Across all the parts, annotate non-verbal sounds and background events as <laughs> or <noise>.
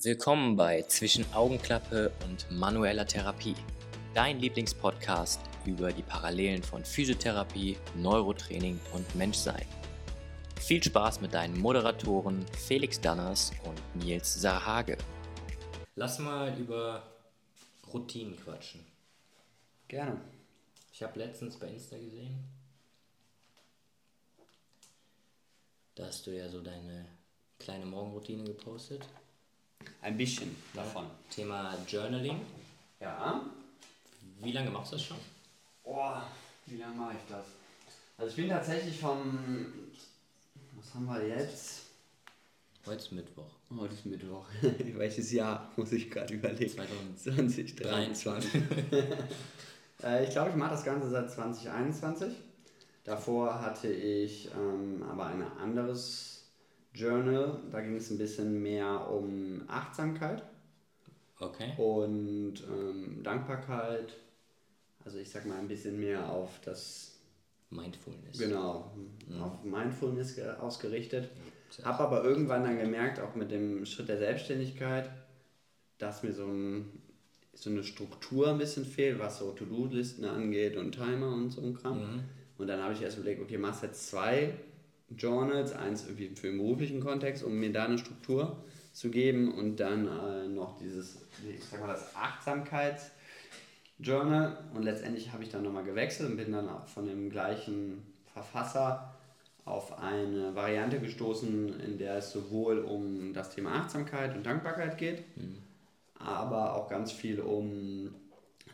Willkommen bei Zwischen Augenklappe und manueller Therapie, dein Lieblingspodcast über die Parallelen von Physiotherapie, Neurotraining und Menschsein. Viel Spaß mit deinen Moderatoren Felix Danners und Nils Sarhage. Lass mal über Routinen quatschen. Gerne. Ich habe letztens bei Insta gesehen, da hast du ja so deine kleine Morgenroutine gepostet. Ein bisschen davon. Thema Journaling. Ja. Wie lange machst du das schon? Boah, wie lange mache ich das? Also ich bin tatsächlich vom. Was haben wir jetzt? Heute ist Mittwoch. Heute ist Mittwoch. <laughs> Welches Jahr muss ich gerade überlegen? 2023. <laughs> äh, ich glaube, ich mache das Ganze seit 2021. Davor hatte ich ähm, aber ein anderes Journal. Da ging es ein bisschen mehr um Achtsamkeit Okay. und ähm, Dankbarkeit. Also ich sag mal ein bisschen mehr auf das, Mindfulness. genau, auf Mindfulness ge- ausgerichtet. Sehr Habe aber irgendwann dann gemerkt, auch mit dem Schritt der Selbstständigkeit, dass mir so, ein, so eine Struktur ein bisschen fehlt, was so To-Do-Listen angeht und Timer und so ein Kram. Mhm. Und dann habe ich erst überlegt, okay, machst jetzt zwei Journals, eins irgendwie für den beruflichen Kontext, um mir da eine Struktur zu geben und dann äh, noch dieses, ich sag mal, das Achtsamkeits-Journal. Und letztendlich habe ich dann nochmal gewechselt und bin dann auch von dem gleichen Verfasser auf eine Variante gestoßen, in der es sowohl um das Thema Achtsamkeit und Dankbarkeit geht, aber auch ganz viel um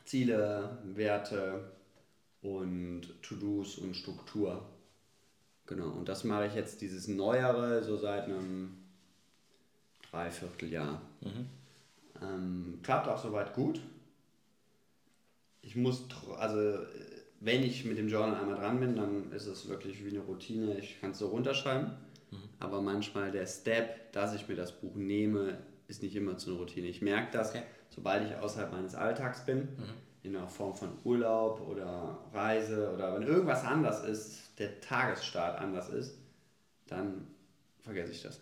Ziele, Werte und To-Dos und Struktur. Genau, und das mache ich jetzt dieses Neuere so seit einem Dreivierteljahr. Ähm, klappt auch soweit gut. Ich muss, also wenn ich mit dem Journal einmal dran bin, dann ist es wirklich wie eine Routine. Ich kann es so runterschreiben. Aber manchmal der Step, dass ich mir das Buch nehme, ist nicht immer zu einer Routine. Ich merke das, Okay. sobald ich außerhalb meines Alltags bin, in einer Form von Urlaub oder Reise oder wenn irgendwas anders ist, der Tagesstart anders ist, dann vergesse ich das.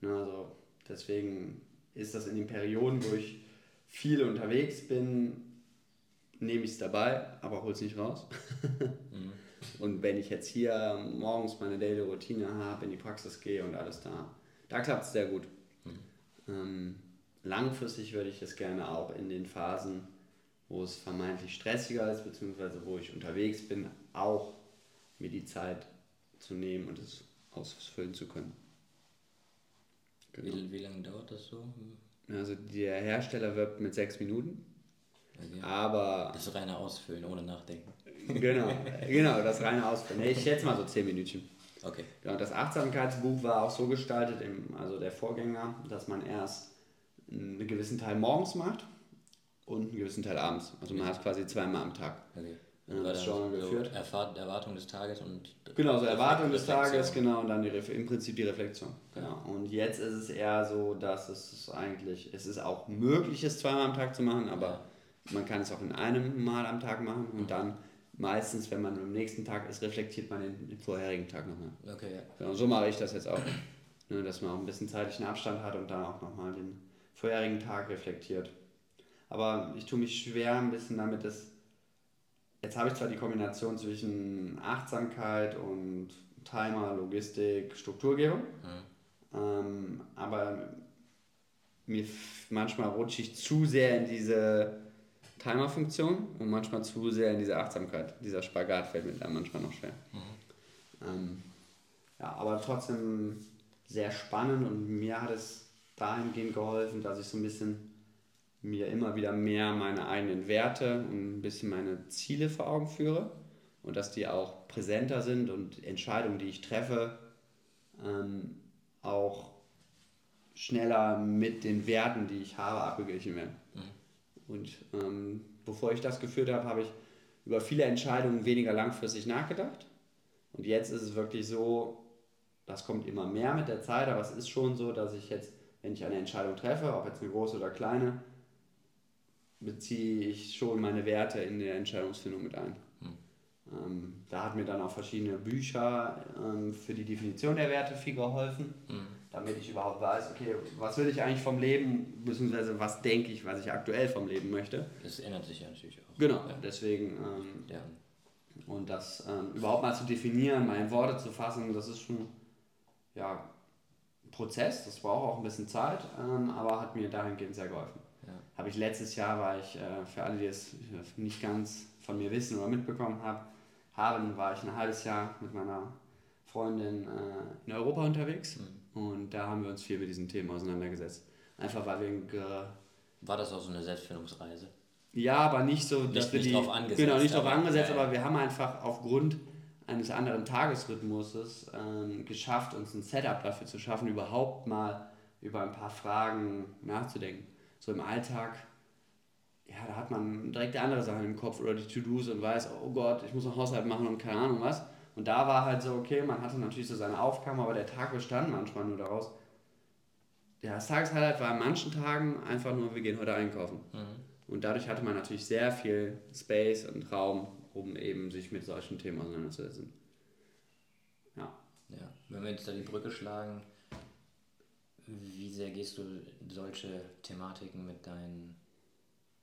Ne, also deswegen ist das in den Perioden, wo ich viel unterwegs bin, nehme ich es dabei, aber hol es nicht raus. <laughs> Und wenn ich jetzt hier morgens meine Daily Routine habe, in die Praxis gehe und alles da, da klappt es sehr gut. Ähm, langfristig würde ich es gerne auch in den Phasen, wo es vermeintlich stressiger ist, beziehungsweise wo ich unterwegs bin, auch mir die Zeit zu nehmen und es ausfüllen zu können. Genau. Wie, wie lange dauert das so? Also der Hersteller wirbt mit sechs Minuten, Okay. aber Das reine Ausfüllen, ohne Nachdenken. genau, <laughs> genau, das reine Ausfüllen. Ich schätze mal so zehn Minütchen. Okay. Ja, das Achtsamkeitsbuch war auch so gestaltet, also der Vorgänger, dass man erst einen gewissen Teil morgens macht und einen gewissen Teil abends. Also man hat quasi zweimal am Tag. okay. Ja, War das dann Journal geführt. Erwartung des Tages und. Genau, so Erwartung des. Tages, genau, und dann die im Prinzip die Reflexion. Genau. Und jetzt ist es eher so, dass es eigentlich, es ist auch möglich, es zweimal am Tag zu machen, aber man kann es auch in einem Mal am Tag machen und dann meistens, wenn man am nächsten Tag ist, reflektiert man den, den vorherigen Tag nochmal. Okay, ja. Genau, so mache ich das jetzt auch. Ne, dass man auch ein bisschen zeitlichen Abstand hat und dann auch nochmal den vorherigen Tag reflektiert. Aber ich tue mich schwer ein bisschen damit, dass jetzt habe ich zwar die Kombination zwischen Achtsamkeit und Timer, Logistik, Strukturgebung, ähm, aber mir manchmal rutsche ich zu sehr in diese Timer-Funktion und manchmal zu sehr in diese Achtsamkeit. Dieser Spagat fällt mir dann manchmal noch schwer. Ähm, ja, aber trotzdem sehr spannend und mir hat es dahingehend geholfen, dass ich so ein bisschen mir immer wieder mehr meine eigenen Werte und ein bisschen meine Ziele vor Augen führe und dass die auch präsenter sind und Entscheidungen, die ich treffe, ähm, auch schneller mit den Werten, die ich habe, abgeglichen werden. Und ähm, bevor ich das geführt habe, habe ich über viele Entscheidungen weniger langfristig nachgedacht. Und jetzt ist es wirklich so, das kommt immer mehr mit der Zeit, aber es ist schon so, dass ich jetzt, wenn ich eine Entscheidung treffe, ob jetzt eine große oder kleine, beziehe ich schon meine Werte in der Entscheidungsfindung mit ein. Ähm, da hat mir dann auch verschiedene Bücher ähm, für die Definition der Werte viel geholfen. damit ich überhaupt weiß, okay, was will ich eigentlich vom Leben, beziehungsweise was denke ich, was ich aktuell vom Leben möchte. Das ändert sich ja natürlich auch. Genau, ja. deswegen. Ähm, ja. Und das ähm, überhaupt mal zu definieren, mal in Worte zu fassen, das ist schon ja, ein Prozess, das braucht auch ein bisschen Zeit, ähm, aber hat mir dahingehend sehr geholfen. Ja. Habe ich letztes Jahr, war ich, äh, für alle, die es nicht ganz von mir wissen oder mitbekommen haben, haben war ich ein halbes Jahr mit meiner Freundin äh, in Europa unterwegs mhm. und da haben wir uns viel mit diesem Thema auseinandergesetzt. Einfach weil wir. War das auch so eine Selbstfindungsreise? Ja, aber nicht so, dass nicht, wir die. Nicht drauf angesetzt, genau, nicht drauf angesetzt, aber, aber wir haben einfach aufgrund eines anderen Tagesrhythmuses ähm, geschafft, uns ein Setup dafür zu schaffen, überhaupt mal über ein paar Fragen nachzudenken. So im Alltag, ja, da hat man direkt andere Sachen im Kopf oder die To-Dos und weiß, oh Gott, ich muss noch Haushalt machen und keine Ahnung was. Und da war halt so, okay, man hatte natürlich so seine Aufgaben, aber der Tag bestand manchmal nur daraus. Ja, das Tageshighlight war an manchen Tagen einfach nur, wir gehen heute einkaufen. Mhm. Und dadurch hatte man natürlich sehr viel Space und Raum, um eben sich mit solchen Themen auseinanderzusetzen. Ja. Ja, wenn wir jetzt da die Brücke schlagen, wie sehr gehst du solche Thematiken mit deinen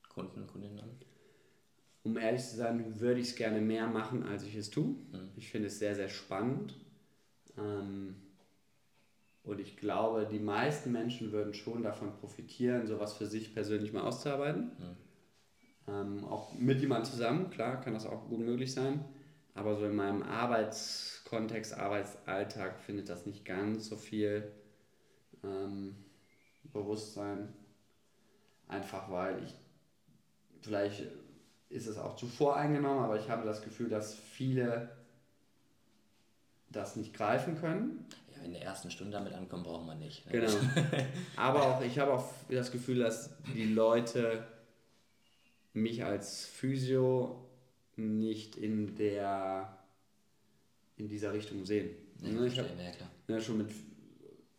Kunden, Kundinnen an? um ehrlich zu sein, würde ich es gerne mehr machen, als ich es tue. Mhm. Ich finde es sehr, sehr spannend. Ähm, und ich glaube, die meisten Menschen würden schon davon profitieren, sowas für sich persönlich mal auszuarbeiten. Mhm. Ähm, auch mit jemandem zusammen, klar, kann das auch gut möglich sein. Aber so in meinem Arbeitskontext, Arbeitsalltag findet das nicht ganz so viel ähm, Bewusstsein. Einfach weil ich vielleicht ist es auch zu voreingenommen, aber ich habe das Gefühl, dass viele das nicht greifen können. Ja, in der ersten Stunde damit ankommen, braucht man nicht. Ne? Genau. <laughs> aber auch, ich habe auch das Gefühl, dass die Leute mich als Physio nicht in der in dieser Richtung sehen. Ja, ne, ich hab, ja, klar. Ne, schon mit,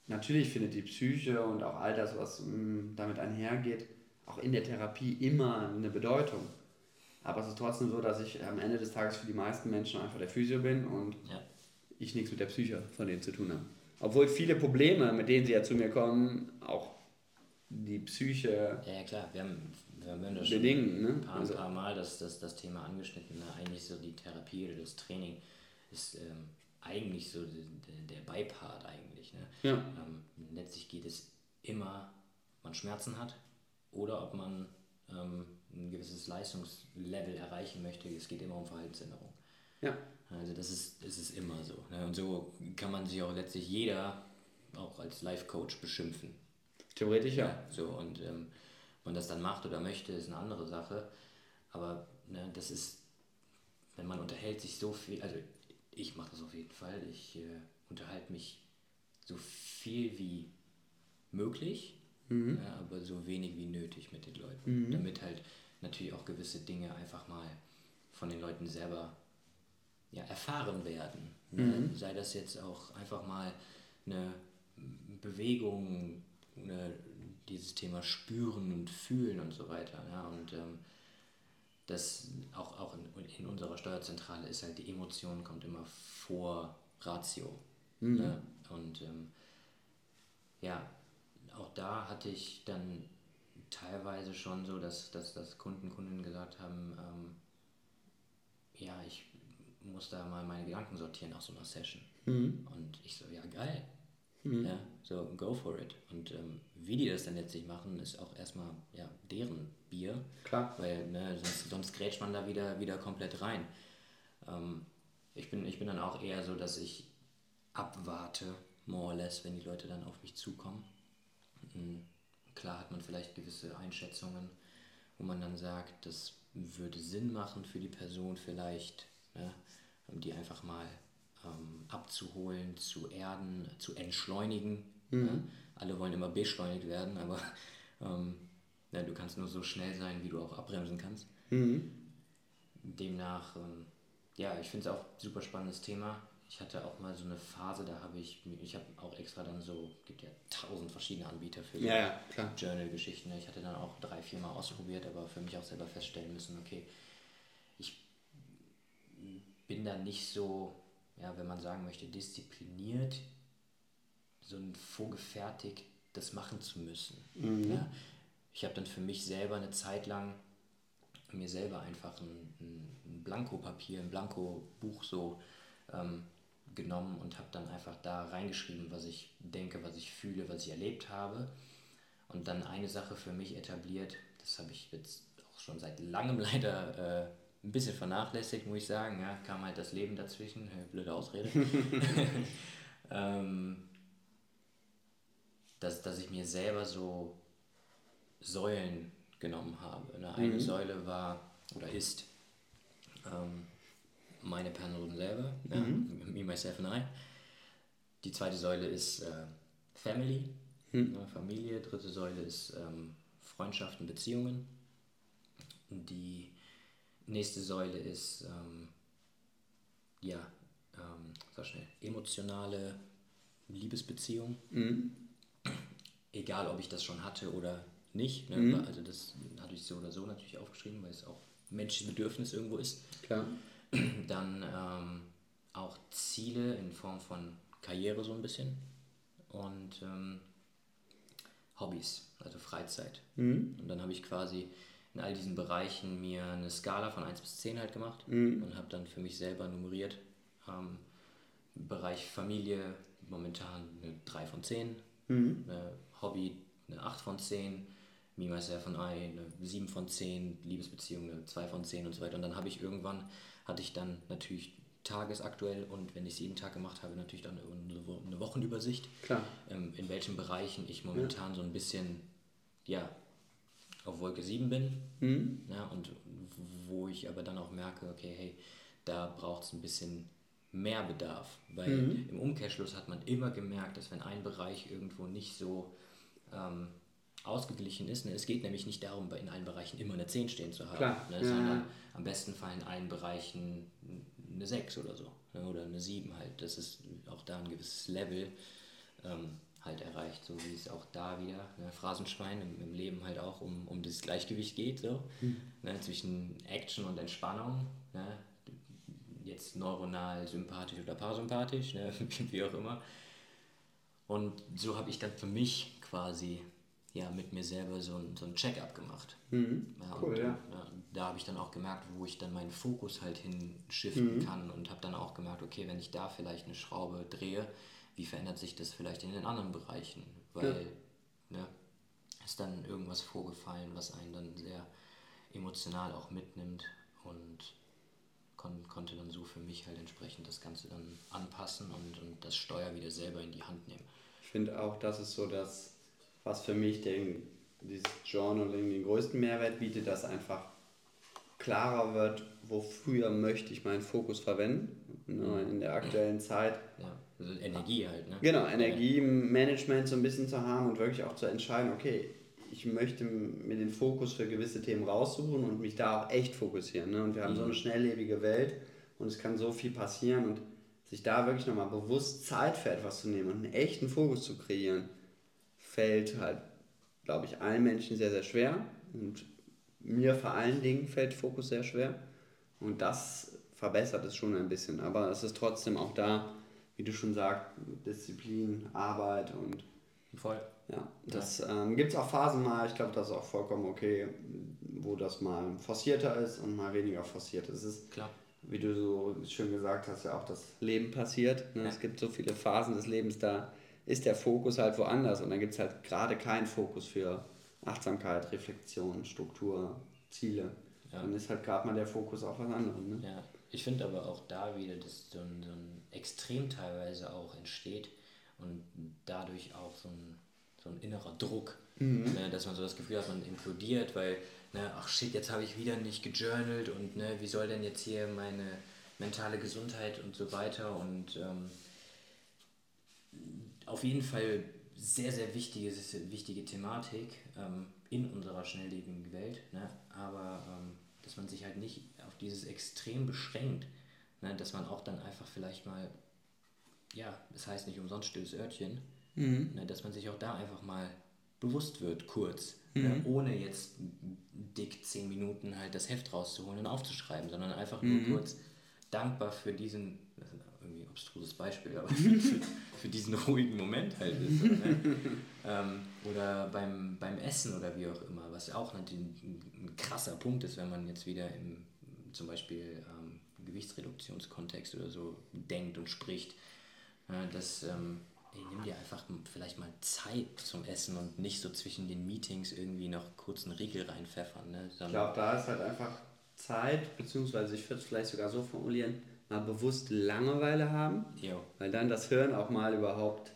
natürlich findet die Psyche und auch all das, was mm, damit einhergeht, auch in der Therapie immer eine Bedeutung. Aber es ist trotzdem so, dass ich am Ende des Tages für die meisten Menschen einfach der Physio bin und ja. ich nichts mit der Psyche von denen zu tun habe. Obwohl viele Probleme, mit denen sie ja zu mir kommen, auch die Psyche. Ja, ja klar, wir haben, wir haben das bedingen, schon ne? ein paar, also, paar Mal das, das, das Thema angeschnitten. Ne? Eigentlich so die Therapie oder das Training ist ähm, eigentlich so der, Beipart eigentlich. Ne? Ja. Ähm, letztlich geht es immer, man Schmerzen hat oder ob man ähm, ein gewisses Leistungslevel erreichen möchte, es geht immer um Verhaltensänderung. Ja. Also das ist, das ist immer so. Ne? Und so kann man sich auch letztlich jeder auch als Life-Coach beschimpfen. Theoretisch ja. ja so, und ähm, man das dann macht oder möchte, ist eine andere Sache. Aber ne, das ist, wenn man unterhält sich so viel, also ich mache das auf jeden Fall, ich äh, unterhalte mich so viel wie möglich, mhm. ja, aber so wenig wie nötig mit den Leuten, mhm. damit halt natürlich auch gewisse Dinge einfach mal von den Leuten selber ja, erfahren werden. Ne? Mhm. Sei das jetzt auch einfach mal eine Bewegung, eine, dieses Thema spüren und fühlen und so weiter. Ja? Und ähm, das auch, auch in, in, unserer Steuerzentrale ist halt die Emotion kommt immer vor Ratio. Mhm. Ne? Und ähm, ja, auch da hatte ich dann teilweise schon so, dass, dass, dass Kunden, Kundinnen gesagt haben, ähm, ja, ich muss da mal meine Gedanken sortieren nach so einer Session. Mhm. Und ich so, ja, geil. Mhm. Ja, so, go for it. Und ähm, wie die das dann letztlich machen, ist auch erstmal ja, deren Bier. Klar. Weil ne, sonst, sonst grätscht man da wieder, wieder komplett rein. Ähm, ich, bin, ich bin dann auch eher so, dass ich abwarte, more or less, wenn die Leute dann auf mich zukommen. Mhm Klar hat man vielleicht gewisse Einschätzungen, wo man dann sagt, das würde Sinn machen für die Person vielleicht, ne, die einfach mal ähm, abzuholen, zu erden, zu entschleunigen. Mhm. Ne? Alle wollen immer beschleunigt werden, aber ähm, ja, du kannst nur so schnell sein, wie du auch abbremsen kannst. Mhm. Demnach, ähm, ja, ich finde es auch ein super spannendes Thema ich hatte auch mal so eine Phase, da habe ich, ich habe auch extra dann so, gibt ja tausend verschiedene Anbieter für so ja, ja, Journal-Geschichten. Ich hatte dann auch drei, vier Mal ausprobiert, aber für mich auch selber feststellen müssen, okay, ich bin da nicht so, ja, wenn man sagen möchte, diszipliniert, so ein vorgefertigt, das machen zu müssen. Mhm. Ja, ich habe dann für mich selber eine Zeit lang mir selber einfach ein, ein Blankopapier, ein Blankobuch so ähm, genommen und habe dann einfach da reingeschrieben, was ich denke, was ich fühle, was ich erlebt habe. Und dann eine Sache für mich etabliert, das habe ich jetzt auch schon seit langem <laughs> leider äh, ein bisschen vernachlässigt, muss ich sagen. Ja, kam halt das Leben dazwischen, blöde Ausrede. <laughs> ähm, dass, dass ich mir selber so Säulen genommen habe. Ne? Eine mhm. Säule war oder ist ähm, meine Person selber, mhm. ja, me, myself and I. Die zweite Säule ist äh, Family, mhm. ne, Familie. Dritte Säule ist ähm, Freundschaften, Beziehungen. Die nächste Säule ist ähm, ja, ähm, sag schnell, emotionale Liebesbeziehung. Mhm. Egal, ob ich das schon hatte oder nicht. Ne? Mhm. Also das hatte ich so oder so natürlich aufgeschrieben, weil es auch menschliches Bedürfnis irgendwo ist. Klar. Dann ähm, auch Ziele in Form von Karriere so ein bisschen und ähm, Hobbys, also Freizeit. Mhm. Und dann habe ich quasi in all diesen Bereichen mir eine Skala von 1 bis 10 halt gemacht mhm. und habe dann für mich selber nummeriert. Ähm, Bereich Familie momentan eine 3 von 10, mhm. eine Hobby eine 8 von 10, Me, Myself and I eine 7 von 10, Liebesbeziehung eine 2 von 10 und so weiter. Und dann habe ich irgendwann, hatte ich dann natürlich tagesaktuell und wenn ich es jeden Tag gemacht habe, natürlich dann eine Wochenübersicht. Klar. Ähm, in welchen Bereichen ich momentan ja. so ein bisschen, ja, auf Wolke 7 bin. Mhm. Ja, und wo ich aber dann auch merke, okay, hey, da braucht es ein bisschen mehr Bedarf. Weil mhm. im Umkehrschluss hat man immer gemerkt, dass wenn ein Bereich irgendwo nicht so ähm, ausgeglichen ist. Ne? Es geht nämlich nicht darum, in allen Bereichen immer eine 10 stehen zu haben, ne? sondern am besten Fall in allen Bereichen eine 6 oder so. Ne? Oder eine 7 halt. Das ist auch da ein gewisses Level ähm, halt erreicht, so wie es auch da wieder, ne? Phrasenschwein im, im, Leben halt auch um, um das Gleichgewicht geht, so, mhm. ne? zwischen Action und Entspannung. Ne? Jetzt neuronal sympathisch oder parasympathisch, ne? <laughs> wie auch immer. Und so habe ich dann für mich quasi ja, mit mir selber so ein, so ein Check-up gemacht. Mhm. Ja, cool, und, ja. ja. Da habe ich dann auch gemerkt, wo ich dann meinen Fokus halt hinschiften mhm. kann und habe dann auch gemerkt, okay, wenn ich da vielleicht eine Schraube drehe, wie verändert sich das vielleicht in den anderen Bereichen? Weil ja. ne, ist dann irgendwas vorgefallen, was einen dann sehr emotional auch mitnimmt und kon konnte dann so für mich halt entsprechend das Ganze dann anpassen und, und das Steuer wieder selber in die Hand nehmen. Ich finde auch, das ist so das was für mich den, dieses Journaling den größten Mehrwert bietet, dass einfach klarer wird, wofür möchte ich meinen Fokus verwenden ne, in der aktuellen Zeit. Ja, also Energie halt. Ne? Genau, Energiemanagement so ein bisschen zu haben und wirklich auch zu entscheiden, okay, ich möchte mir den Fokus für gewisse Themen raussuchen und mich da auch echt fokussieren. Ne? Und wir haben mhm. so eine schnelllebige Welt und es kann so viel passieren und sich da wirklich nochmal bewusst Zeit für etwas zu nehmen und einen echten Fokus zu kreieren fällt halt, glaube ich, allen Menschen sehr, sehr schwer. Und mir vor allen Dingen fällt Fokus sehr schwer. Und das verbessert es schon ein bisschen. Aber es ist trotzdem auch da, wie du schon sagst, Disziplin, Arbeit und. Voll. Ja, das ja. ähm, gibt es auch Phasen mal, ich glaube, das ist auch vollkommen okay, wo das mal forcierter ist und mal weniger forciert ist. Es ist, Klar. wie du so schön gesagt hast, ja auch das Leben passiert. Ne? Ja. Es gibt so viele Phasen des Lebens, da ist der Fokus halt woanders und dann gibt es halt gerade keinen Fokus für Achtsamkeit, Reflexion, Struktur, Ziele. Ja. Dann ist halt gerade mal der Fokus auf was anderes. Ne? Ja, ich finde aber auch da wieder, dass so ein, so ein Extrem teilweise auch entsteht und dadurch auch so ein, so ein innerer Druck, mhm. ne, dass man so das Gefühl hat, man implodiert, weil, ne, ach shit, jetzt habe ich wieder nicht gejournalt und ne, wie soll denn jetzt hier meine mentale Gesundheit und so weiter und ähm, auf jeden Fall sehr, sehr wichtige, wichtige Thematik ähm, in unserer schnelllebigen Welt. Ne? Aber ähm, dass man sich halt nicht dieses Extrem beschränkt, ne? dass man auch dann einfach vielleicht mal, ja, das heißt nicht umsonst stilles Örtchen, mhm. ne? dass man sich auch da einfach mal bewusst wird, kurz, ne? mhm. ne? ohne jetzt dick zehn Minuten halt das Heft rauszuholen und aufzuschreiben, sondern einfach nur mhm. kurz dankbar für diesen abstruses Beispiel, aber für, <laughs> für diesen ruhigen Moment halt ist. Ne? <laughs> ähm, oder beim, beim Essen oder wie auch immer, was auch natürlich ein, ein krasser Punkt ist, wenn man jetzt wieder im zum Beispiel ähm, Gewichtsreduktionskontext oder so denkt und spricht, äh, dass ähm, ey, nimm dir einfach vielleicht mal Zeit zum Essen und nicht so zwischen den Meetings irgendwie noch kurz einen Riegel reinpfeffern. Ne? ich glaube, da ist halt einfach Zeit, beziehungsweise ich würde es vielleicht sogar so formulieren, mal bewusst Langeweile haben, jo. weil dann das Hirn auch mal überhaupt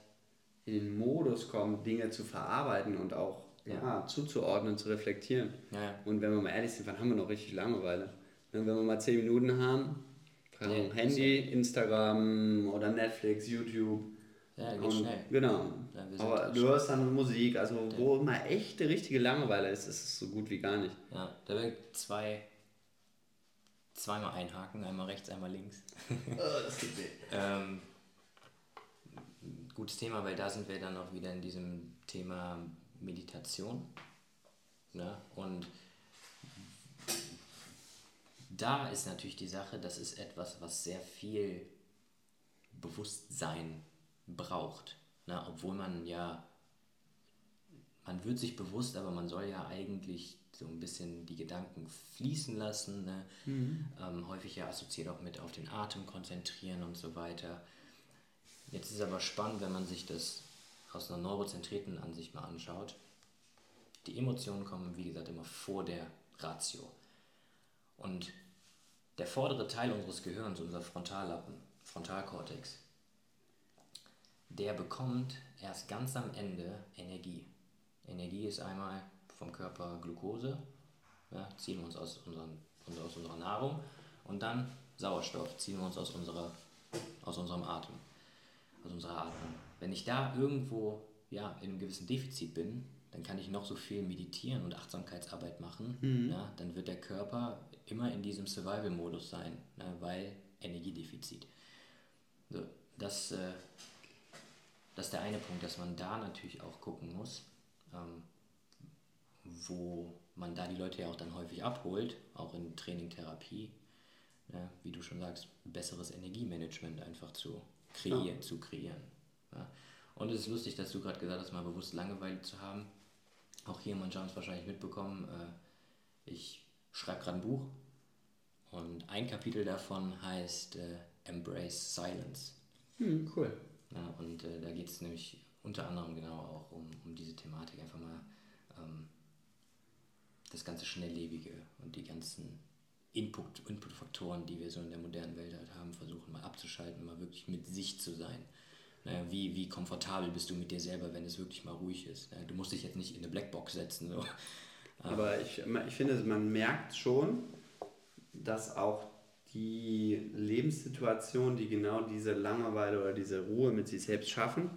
in den Modus kommt, Dinge zu verarbeiten und auch ja. ja zuzuordnen, zu reflektieren. Ja. Und wenn wir mal ehrlich sind, wann haben wir noch richtig Langeweile? Wenn wir mal 10 Minuten haben, nee, Handy, Instagram oder Netflix, YouTube. Ja, geht und, schnell. Genau. Aber du hörst dann Musik, also ja. wo immer echte, richtige Langeweile ist, ist es so gut wie gar nicht. Ja, da ich zwei, zweimal einhaken, einmal rechts, einmal links. <laughs> oh, das geht weh. ähm, gutes Thema, weil da sind wir dann auch wieder in diesem Thema Meditation. Ne? Und da ist natürlich die Sache, das ist etwas, was sehr viel Bewusstsein braucht. Ne? Obwohl man ja, man wird sich bewusst, aber man soll ja eigentlich so ein bisschen die Gedanken fließen lassen. Ne? Mhm. Ähm, häufig ja assoziiert auch mit auf den Atem konzentrieren und so weiter. Jetzt ist aber spannend, wenn man sich das aus einer neurozentrierten Ansicht mal anschaut. Die Emotionen kommen, wie gesagt, immer vor der Ratio. Und der vordere Teil unseres Gehirns, unser Frontallappen, Frontalkortex, der bekommt erst ganz am Ende Energie. Energie ist einmal vom Körper Glucose, ja, ziehen wir uns aus, unseren, aus unserer Nahrung, und dann Sauerstoff ziehen wir uns aus, unserer, aus unserem Atem, aus unserer Atmung. Wenn ich da irgendwo ja, in einem gewissen Defizit bin, dann kann ich noch so viel meditieren und Achtsamkeitsarbeit machen, mhm. ja, dann wird der Körper immer in diesem Survival-Modus sein, ne, weil Energiedefizit. So, das, äh, das ist der eine Punkt, dass man da natürlich auch gucken muss, ähm, wo man da die Leute ja auch dann häufig abholt, auch in Training, Therapie, ne, wie du schon sagst, besseres Energiemanagement einfach zu kreieren. Ja. Zu kreieren ja. Und es ist lustig, dass du gerade gesagt hast, mal bewusst Langeweile zu haben. Auch hier, manche haben es wahrscheinlich mitbekommen, äh, ich schreibe gerade ein Buch und ein Kapitel davon heißt äh, Embrace Silence. Hm, cool. Ja, und äh, da geht es nämlich unter anderem genau auch um, um diese Thematik, einfach mal ähm, das ganze Schnelllebige und die ganzen Input, Input-Faktoren, die wir so in der modernen Welt halt haben, versuchen mal abzuschalten, mal wirklich mit sich zu sein. Naja, wie, wie komfortabel bist du mit dir selber, wenn es wirklich mal ruhig ist? Naja, du musst dich jetzt nicht in eine Blackbox setzen. So. <laughs> Aber ich, ich finde, man merkt schon, dass auch die Lebenssituationen, die genau diese Langeweile oder diese Ruhe mit sich selbst schaffen,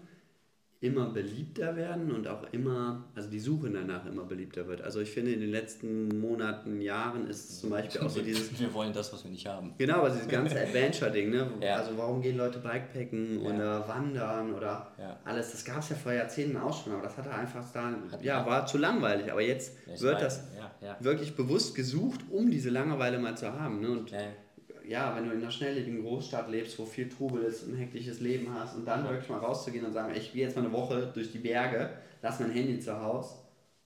immer beliebter werden und auch immer, also die Suche danach immer beliebter wird. Also ich finde, in den letzten Monaten, Jahren ist es zum Beispiel auch so dieses... Wir wollen das, was wir nicht haben. Genau, also dieses ganze Adventure-Ding, ne? Ja. Also warum gehen Leute Bikepacken ja. oder wandern oder ja. alles, das gab es ja vor Jahrzehnten auch schon, aber das hatte einfach da, ja, war zu langweilig. Aber jetzt wird das wirklich bewusst gesucht, um diese Langeweile mal zu haben. Ne? Und ja, wenn du in einer schnelllebigen Großstadt lebst, wo viel Trubel ist, ein hektisches Leben hast und dann ja. wirklich mal rauszugehen und sagen, ich gehe jetzt mal eine Woche durch die Berge, lass mein Handy zu Hause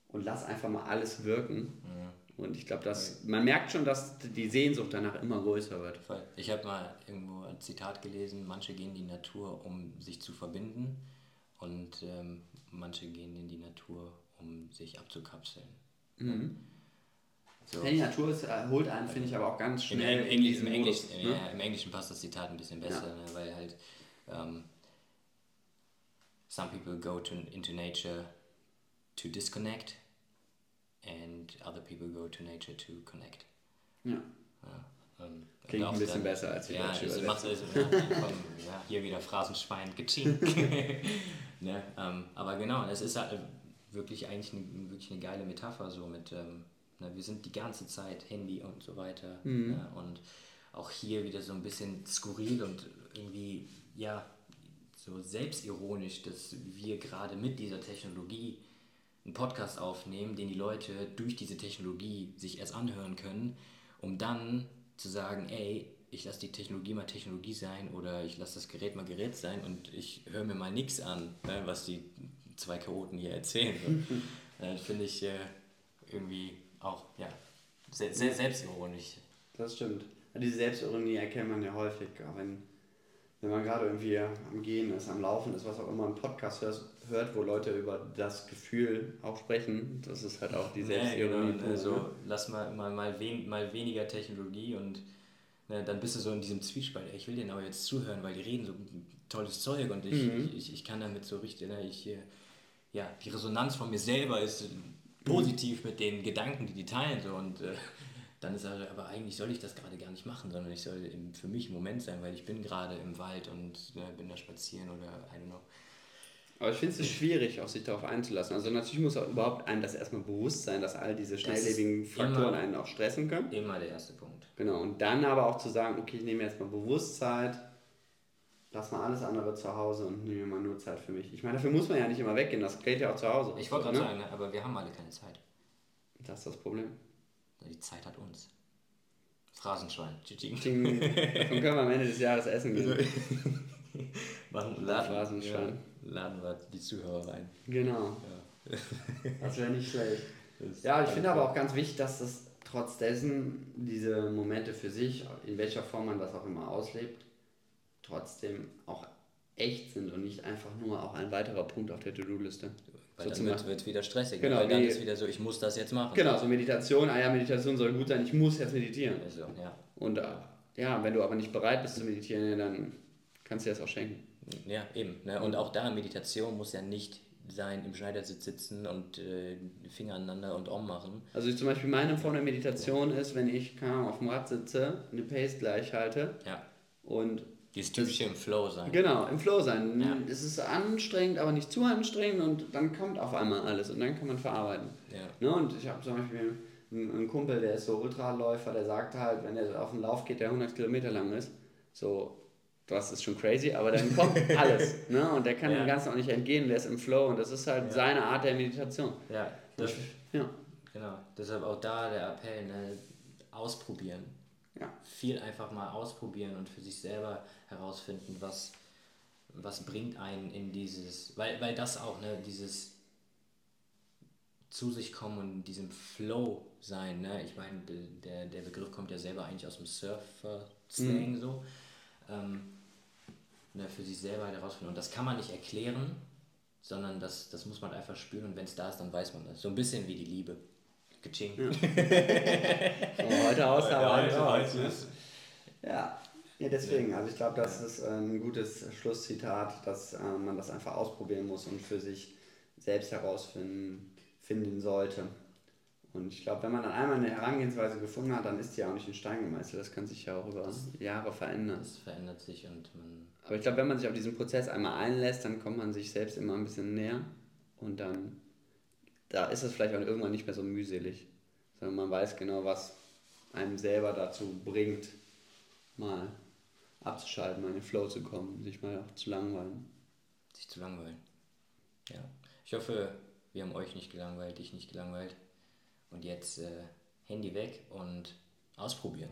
und lass einfach mal alles wirken. Ja. Und ich glaube, dass man merkt schon, dass die Sehnsucht danach immer größer wird. Ich habe mal irgendwo ein Zitat gelesen, manche gehen in die Natur, um sich zu verbinden und ähm, manche gehen in die Natur, um sich abzukapseln. Mhm. So. Die Natur ist, äh, holt einen, finde ich, aber auch ganz schnell. Im, im, Englisch, im, Englisch, ne? ja, Im Englischen passt das Zitat ein bisschen besser, ja. ne? weil halt um, ähm, some people go to, into nature to disconnect and other people go to nature to connect. Ja. ja um, Klingt ein bisschen dann, besser als die ja, deutsche es macht also, ja, komm, ja, hier wieder Phrasenschwein, getschink. <laughs> ne? Um, ähm, aber genau, es ist halt wirklich eigentlich eine, wirklich eine geile Metapher so mit... Um, ähm, Ne? Wir sind die ganze Zeit Handy und so weiter. Mhm. Ne? Und auch hier wieder so ein bisschen skurril und irgendwie, ja, so selbstironisch, dass wir gerade mit dieser Technologie einen Podcast aufnehmen, den die Leute durch diese Technologie sich erst anhören können, um dann zu sagen, ey, ich lasse die Technologie mal Technologie sein oder ich lasse das Gerät mal Gerät sein und ich höre mir mal nichts an, ne, was die zwei Chaoten hier erzählen. <laughs> So. äh, Finde ich äh, irgendwie auch ja, sehr, sehr selbstironisch. Das stimmt. Diese Selbstironie erkennt man ja häufig, auch wenn, wenn man gerade irgendwie am Gehen ist, am Laufen ist, was auch immer, einen Podcast hört, hört, wo Leute über das Gefühl auch sprechen. Das ist halt auch die Selbstironie. Ja, genau. Also lass mal, mal, mal, wen, mal weniger Technologie und ne, dann bist du so in diesem Zwiespalt. Ich will denen aber jetzt zuhören, weil die reden so tolles Zeug und ich, mhm. ich, ich, ich, kann damit so richtig, ne, ich, ja, die Resonanz von mir selber ist positiv mit den Gedanken, die die teilen. So, und äh, <laughs> dann ist er, aber eigentlich soll ich das gerade gar nicht machen, sondern ich soll im, für mich im Moment sein, weil ich bin gerade im Wald und äh, bin da spazieren oder I don't know. Aber ich finde es schwierig, auch sich darauf einzulassen. Also natürlich muss auch überhaupt einem das erstmal bewusst sein, dass all diese schnelllebigen Faktoren einen auch stressen können. Immer der erste Punkt. Genau, und dann aber auch zu sagen, okay, ich nehme jetzt mal Bewusstsein, lass mal alles andere zu Hause und nehme mal nur Zeit für mich. Ich meine, dafür muss man ja nicht immer weggehen, das gilt ja auch zu Hause. Ich wollte gerade ne? sagen, aber wir haben alle keine Zeit. Das ist das Problem. Die Zeit hat uns. Phrasenschwein. Davon können wir am Ende des Jahres essen gehen. <laughs> Machen, laden, Phrasenschwein. Ja, laden wir die Zuhörer rein. Genau. Ja. Das wäre nicht schlecht. <laughs> Ja, ich finde aber auch ganz wichtig, dass das trotz dessen diese Momente für sich, in welcher Form man das auch immer auslebt, trotzdem auch echt sind und nicht einfach nur auch ein weiterer Punkt auf der To-Do-Liste. Weil so dann wird es wieder stressig. Genau, weil dann ist wieder so, ich muss das jetzt machen. Genau, so Meditation, ah ja, Meditation soll gut sein, ich muss jetzt meditieren. Also, ja. Und äh, ja, wenn du aber nicht bereit bist zu meditieren, dann kannst du dir das auch schenken. Ja, eben. Ne? Und auch da, Meditation muss ja nicht sein, im Schneidersitz sitzen und äh, Finger aneinander und Om machen. Also zum Beispiel meine Form der Meditation ist, wenn ich auf dem Rad sitze, eine Pace gleich halte ja. und dieses typische im Flow sein. Genau, im Flow sein. Ja. Es ist anstrengend, aber nicht zu anstrengend und dann kommt auf einmal alles und dann kann man verarbeiten. Ja. Ne? Und ich habe zum Beispiel einen Kumpel, der ist so Ultraläufer, der sagt halt, wenn er auf einen Lauf geht, der 100 Kilometer lang ist, so, das ist schon crazy, aber dann kommt <laughs> alles. Ne? Und der kann ja. dem Ganzen auch nicht entgehen, der ist im Flow und das ist halt ja. seine Art der Meditation. Ja, das, ja. genau. Deshalb auch da der Appell, ne? ausprobieren. Ja. Viel einfach mal ausprobieren und für sich selber herausfinden, was, was bringt einen in dieses, weil, weil das auch, ne, dieses zu sich kommen und in diesem Flow sein, ne? Ich meine, der, der Begriff kommt ja selber eigentlich aus dem Surfer-Slang mhm. so. Ähm, ne, für sich selber halt herausfinden. Und das kann man nicht erklären, sondern das, das muss man einfach spüren und wenn es da ist, dann weiß man das. So ein bisschen wie die Liebe. Geching. Ja. <laughs> oh, heute aus, aber heute, heute, heute, Ja. Ja, deswegen. Also ich glaube, das ist ein gutes Schlusszitat, dass äh, man das einfach ausprobieren muss und für sich selbst herausfinden finden sollte. Und ich glaube, wenn man dann einmal eine Herangehensweise gefunden hat, dann ist die auch nicht in Stein gemeißelt. Das kann sich ja auch über das, Jahre verändern. Das verändert sich und man. Aber ich glaube, wenn man sich auf diesen Prozess einmal einlässt, dann kommt man sich selbst immer ein bisschen näher und dann da ist es vielleicht auch irgendwann nicht mehr so mühselig, sondern man weiß genau, was einem selber dazu bringt, mal abzuschalten, mal in den Flow zu kommen, sich mal auch zu langweilen. Sich zu langweilen. Ja. Ich hoffe, wir haben euch nicht gelangweilt, dich nicht gelangweilt. Und jetzt äh, Handy weg und ausprobieren.